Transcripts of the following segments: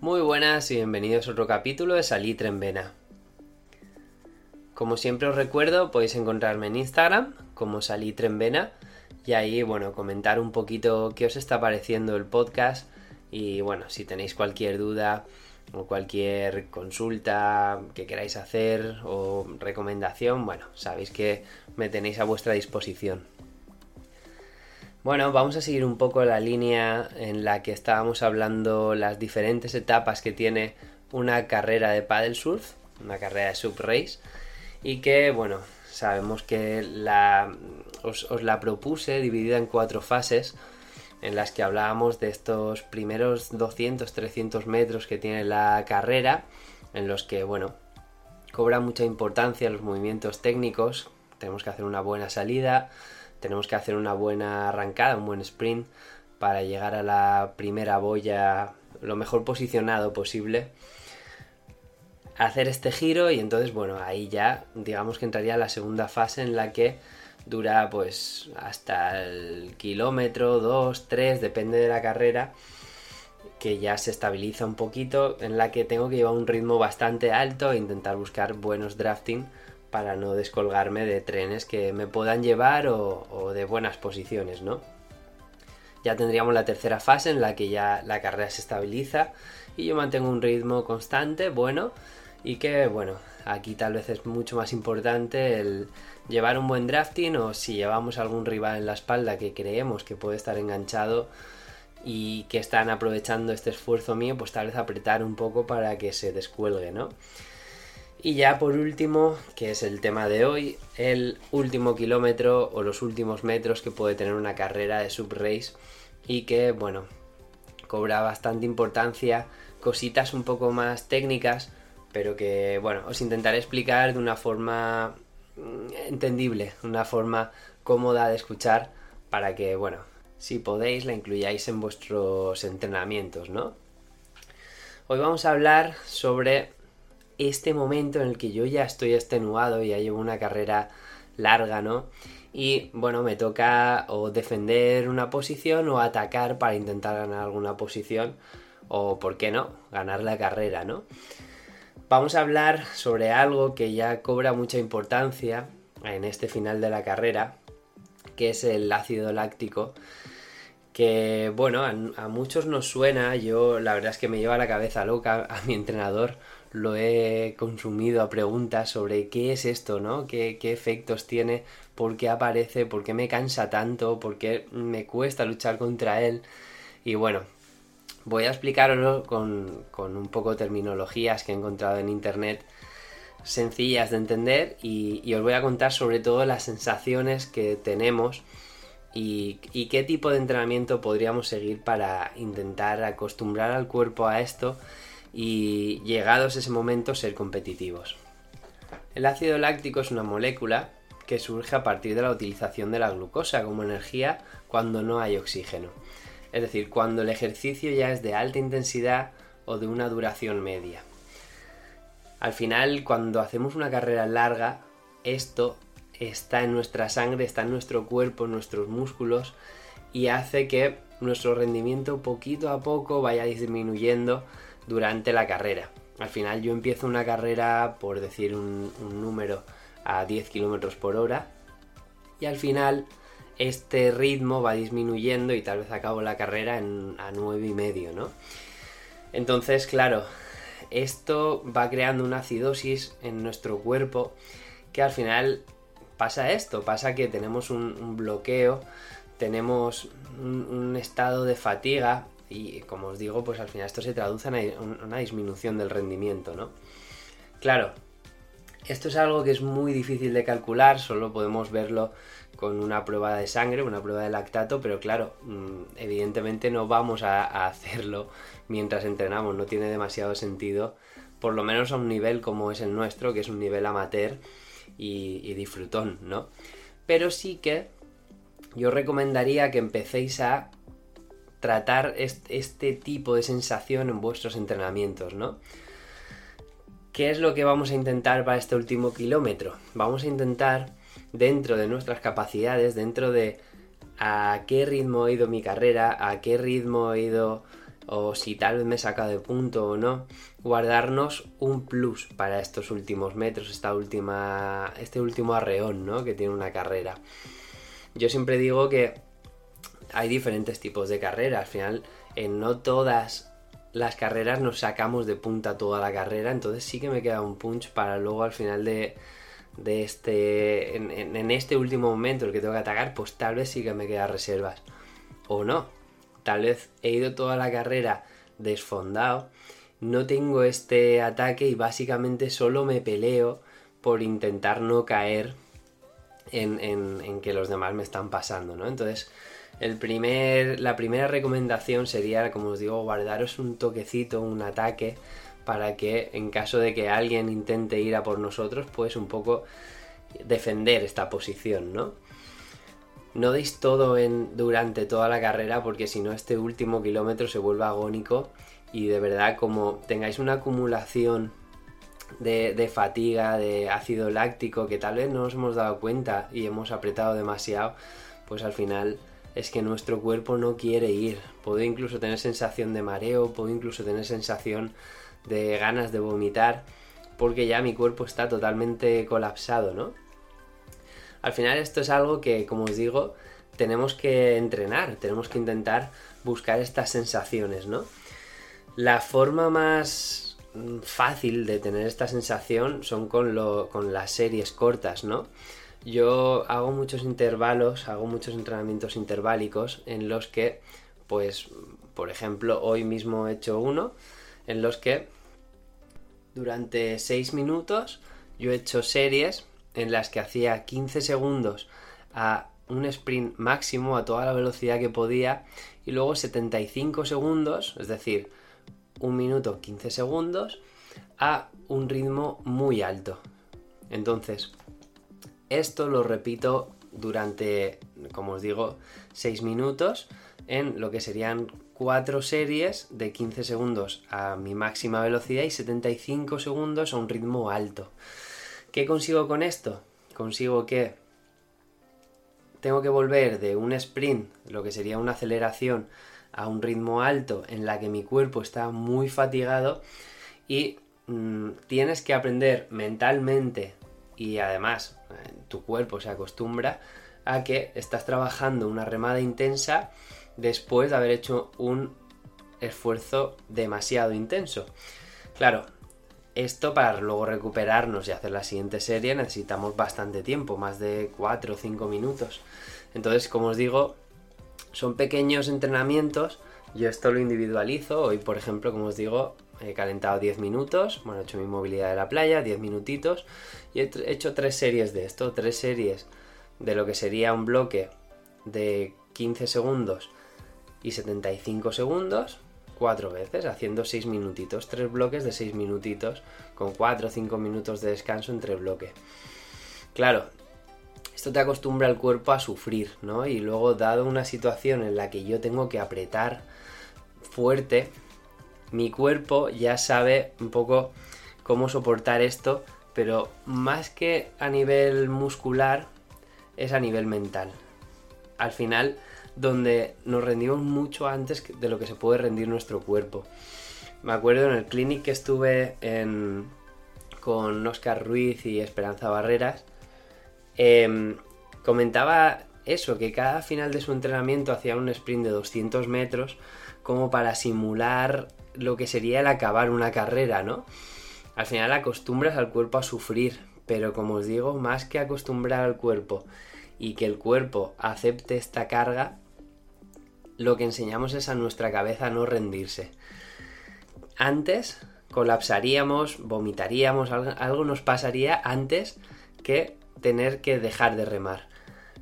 Muy buenas y bienvenidos a otro capítulo de Salitre en Vena. Como siempre os recuerdo, podéis encontrarme en Instagram como Salitre en Vena y ahí, bueno, comentar un poquito qué os está pareciendo el podcast y, bueno, si tenéis cualquier duda o cualquier consulta que queráis hacer o recomendación, bueno, sabéis que me tenéis a vuestra disposición. Bueno, vamos a seguir un poco la línea en la que estábamos hablando las diferentes etapas que tiene una carrera de paddle surf, una carrera de sub race, y que, bueno, sabemos que la, os, os la propuse dividida en cuatro fases en las que hablábamos de estos primeros 200-300 metros que tiene la carrera, en los que, bueno, cobra mucha importancia los movimientos técnicos, tenemos que hacer una buena salida, tenemos que hacer una buena arrancada, un buen sprint para llegar a la primera boya lo mejor posicionado posible. Hacer este giro y entonces, bueno, ahí ya digamos que entraría la segunda fase en la que dura pues hasta el kilómetro, dos, tres, depende de la carrera, que ya se estabiliza un poquito, en la que tengo que llevar un ritmo bastante alto e intentar buscar buenos drafting para no descolgarme de trenes que me puedan llevar o, de buenas posiciones, ¿no? Ya tendríamos la tercera fase en la que ya la carrera se estabiliza y yo mantengo un ritmo constante, bueno, y que, bueno, aquí tal vez es mucho más importante el llevar un buen drafting o si llevamos algún rival en la espalda que creemos que puede estar enganchado y que están aprovechando este esfuerzo mío, pues tal vez apretar un poco para que se descuelgue, ¿no? Y ya por último, que es el tema de hoy, el último kilómetro o los últimos metros que puede tener una carrera de subrace y que, bueno, cobra bastante importancia, cositas un poco más técnicas, pero que, bueno, os intentaré explicar de una forma mm, entendible, una forma cómoda de escuchar para que, bueno, si podéis la incluyáis en vuestros entrenamientos, ¿no? Hoy vamos a hablar sobre este momento en el que yo ya estoy extenuado, ya llevo una carrera larga, ¿no? Y bueno, me toca o defender una posición o atacar para intentar ganar alguna posición o, ¿por qué no?, ganar la carrera, ¿no? Vamos a hablar sobre algo que ya cobra mucha importancia en este final de la carrera, que es el ácido láctico que bueno, a, muchos nos suena, yo la verdad es que me lleva la cabeza loca a mi entrenador lo he consumido a preguntas sobre qué es esto, ¿no? ¿Qué, efectos tiene? ¿Por qué aparece? ¿Por qué me cansa tanto? ¿Por qué me cuesta luchar contra él? Y bueno, voy a explicarlo con, un poco terminologías que he encontrado en internet sencillas de entender y, os voy a contar sobre todo las sensaciones que tenemos y, qué tipo de entrenamiento podríamos seguir para intentar acostumbrar al cuerpo a esto y llegados ese momento ser competitivos. El ácido láctico es una molécula que surge a partir de la utilización de la glucosa como energía cuando no hay oxígeno. Es decir, cuando el ejercicio ya es de alta intensidad o de una duración media. Al final, cuando hacemos una carrera larga, esto está en nuestra sangre, está en nuestro cuerpo, en nuestros músculos y hace que nuestro rendimiento poquito a poco vaya disminuyendo durante la carrera. Al final yo empiezo una carrera, por decir un, número, a 10 km por hora y al final este ritmo va disminuyendo y tal vez acabo la carrera en, a 9 y medio, ¿no? Entonces, claro, esto va creando una acidosis en nuestro cuerpo que al final pasa esto, pasa que tenemos un, bloqueo, tenemos un, estado de fatiga y como os digo, pues al final esto se traduce en una disminución del rendimiento, ¿no? Claro, esto es algo que es muy difícil de calcular, solo podemos verlo con una prueba de sangre, una prueba de lactato, pero claro, mm, evidentemente no vamos a, hacerlo mientras entrenamos, no tiene demasiado sentido, por lo menos a un nivel como es el nuestro, que es un nivel amateur y, disfrutón, ¿no? Pero sí que yo recomendaría que empecéis a tratar este tipo de sensación en vuestros entrenamientos, ¿no? ¿Qué es lo que vamos a intentar para este último kilómetro? Vamos a intentar, dentro de nuestras capacidades, dentro de a qué ritmo he ido mi carrera, a qué ritmo he ido o si tal vez me saca de punto o no, guardarnos un plus para estos últimos metros, esta última, este último arreón, ¿no? Que tiene una carrera. Yo siempre digo que hay diferentes tipos de carreras, al final en no todas las carreras nos sacamos de punta toda la carrera, entonces sí que me queda un punch para luego al final de, de este, en, en, este último momento el que tengo que atacar, pues tal vez sí que me queda reservas. O no, tal vez he ido toda la carrera desfondado, no tengo este ataque y básicamente solo me peleo por intentar no caer en, en, que los demás me están pasando, ¿no? Entonces, el primer, la primera recomendación sería, como os digo, guardaros un toquecito, un ataque, para que en caso de que alguien intente ir a por nosotros, pues un poco defender esta posición, ¿no? No deis todo durante toda la carrera porque si no este último kilómetro se vuelve agónico y de verdad como tengáis una acumulación de, fatiga, de ácido láctico que tal vez no nos hemos dado cuenta y hemos apretado demasiado, pues al final es que nuestro cuerpo no quiere ir. Puedo incluso tener sensación de mareo, puedo incluso tener sensación de ganas de vomitar, porque ya mi cuerpo está totalmente colapsado, ¿no? Al final esto es algo que, como os digo, tenemos que entrenar, tenemos que intentar buscar estas sensaciones, ¿no? La forma más fácil de tener esta sensación son con, lo, con las series cortas, ¿no? Yo hago muchos intervalos, hago muchos entrenamientos interválicos en los que, pues, por ejemplo, hoy mismo he hecho uno en los que durante 6 minutos yo he hecho series en las que hacía 15 segundos a un sprint máximo a toda la velocidad que podía y luego 75 segundos, es decir, un minuto 15 segundos a un ritmo muy alto. Entonces, esto lo repito durante, como os digo, 6 minutos en lo que serían 4 series de 15 segundos a mi máxima velocidad y 75 segundos a un ritmo alto. ¿Qué consigo con esto? Consigo que tengo que volver de un sprint, lo que sería una aceleración, a un ritmo alto en la que mi cuerpo está muy fatigado y mm, tienes que aprender mentalmente y además eh, tu cuerpo se acostumbra a que estás trabajando una remada intensa después de haber hecho un esfuerzo demasiado intenso. Claro, esto para luego recuperarnos y hacer la siguiente serie necesitamos bastante tiempo, más de 4 o 5 minutos. Entonces, como os digo, son pequeños entrenamientos. Yo esto lo individualizo. Hoy, por ejemplo, como os digo, he calentado 10 minutos. Bueno, he hecho mi movilidad de la playa, 10 minutitos. Y he hecho tres series de esto. Tres series de lo que sería un bloque de 15 segundos y 75 segundos cuatro veces, haciendo 6 minutitos, tres bloques de 6 minutitos, con 4 o 5 minutos de descanso entre bloque. Claro, esto te acostumbra al cuerpo a sufrir, ¿no? Y luego, dado una situación en la que yo tengo que apretar fuerte, mi cuerpo ya sabe un poco cómo soportar esto, pero más que a nivel muscular, es a nivel mental. Al final, donde nos rendimos mucho antes de lo que se puede rendir nuestro cuerpo. Me acuerdo en el clinic que estuve con Oscar Ruiz y Esperanza Barreras, em, comentaba eso, que cada final de su entrenamiento hacía un sprint de 200 metros como para simular lo que sería el acabar una carrera, ¿no? Al final acostumbras al cuerpo a sufrir, pero como os digo, más que acostumbrar al cuerpo y que el cuerpo acepte esta carga, lo que enseñamos es a nuestra cabeza no rendirse. Antes colapsaríamos, vomitaríamos, algo nos pasaría antes que tener que dejar de remar.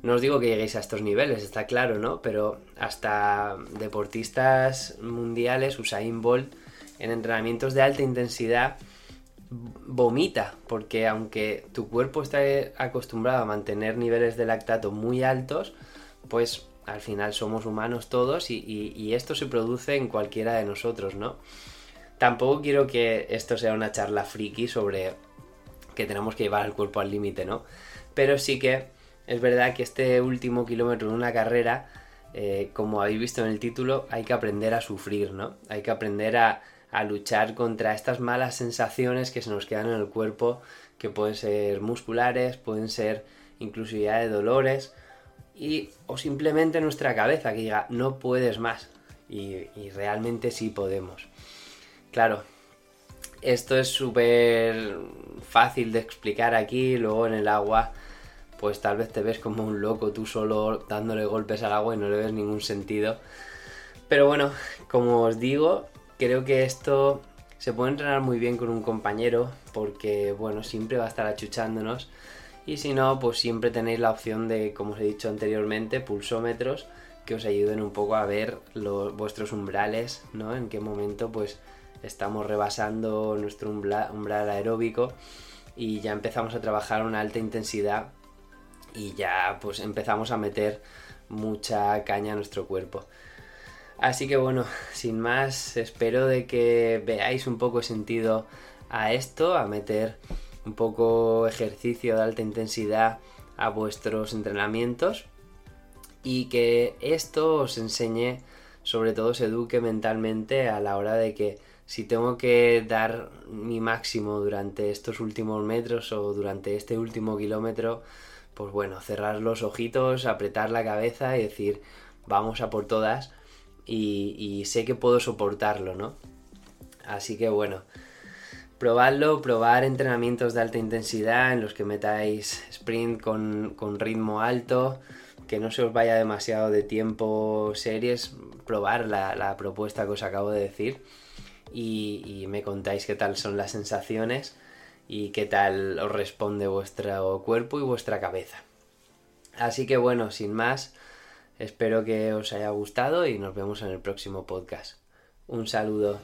No os digo que lleguéis a estos niveles, está claro, ¿no? Pero hasta deportistas mundiales, Usain Bolt, en entrenamientos de alta intensidad, vomita, porque aunque tu cuerpo está acostumbrado a mantener niveles de lactato muy altos, pues al final somos humanos todos y, esto se produce en cualquiera de nosotros, ¿no? Tampoco quiero que esto sea una charla friki sobre que tenemos que llevar el cuerpo al límite, ¿no? Pero sí que es verdad que este último kilómetro de una carrera eh, como habéis visto en el título, hay que aprender a sufrir, ¿no? Hay que aprender a, luchar contra estas malas sensaciones que se nos quedan en el cuerpo, que pueden ser musculares, pueden ser incluso de dolores, y, o simplemente nuestra cabeza que diga, no puedes más, y, y realmente sí podemos. Claro, esto es súper fácil de explicar aquí, luego en el agua pues tal vez te ves como un loco tú solo dándole golpes al agua y no le ves ningún sentido. Pero bueno, como os digo, creo que esto se puede entrenar muy bien con un compañero porque bueno, siempre va a estar achuchándonos y si no, pues siempre tenéis la opción de, como os he dicho anteriormente, pulsómetros que os ayuden un poco a ver los, vuestros umbrales, ¿no? En qué momento pues estamos rebasando nuestro umbral, aeróbico y ya empezamos a trabajar una alta intensidad y ya pues empezamos a meter mucha caña a nuestro cuerpo. Así que bueno, sin más, espero de que veáis un poco sentido a esto, a meter un poco ejercicio de alta intensidad a vuestros entrenamientos y que esto os enseñe, sobre todo os eduque mentalmente a la hora de que si tengo que dar mi máximo durante estos últimos metros o durante este último kilómetro, pues bueno, cerrar los ojitos, apretar la cabeza y decir, vamos a por todas y, sé que puedo soportarlo, ¿no? Así que bueno, probadlo, probar entrenamientos de alta intensidad en los que metáis sprint con, ritmo alto, que no se os vaya demasiado de tiempo series, probar la, la propuesta que os acabo de decir. Y, me contáis qué tal son las sensaciones y qué tal os responde vuestro cuerpo y vuestra cabeza. Así que bueno, sin más, espero que os haya gustado y nos vemos en el próximo podcast. Un saludo.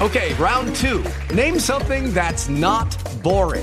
Okay, round two. Name something that's not boring.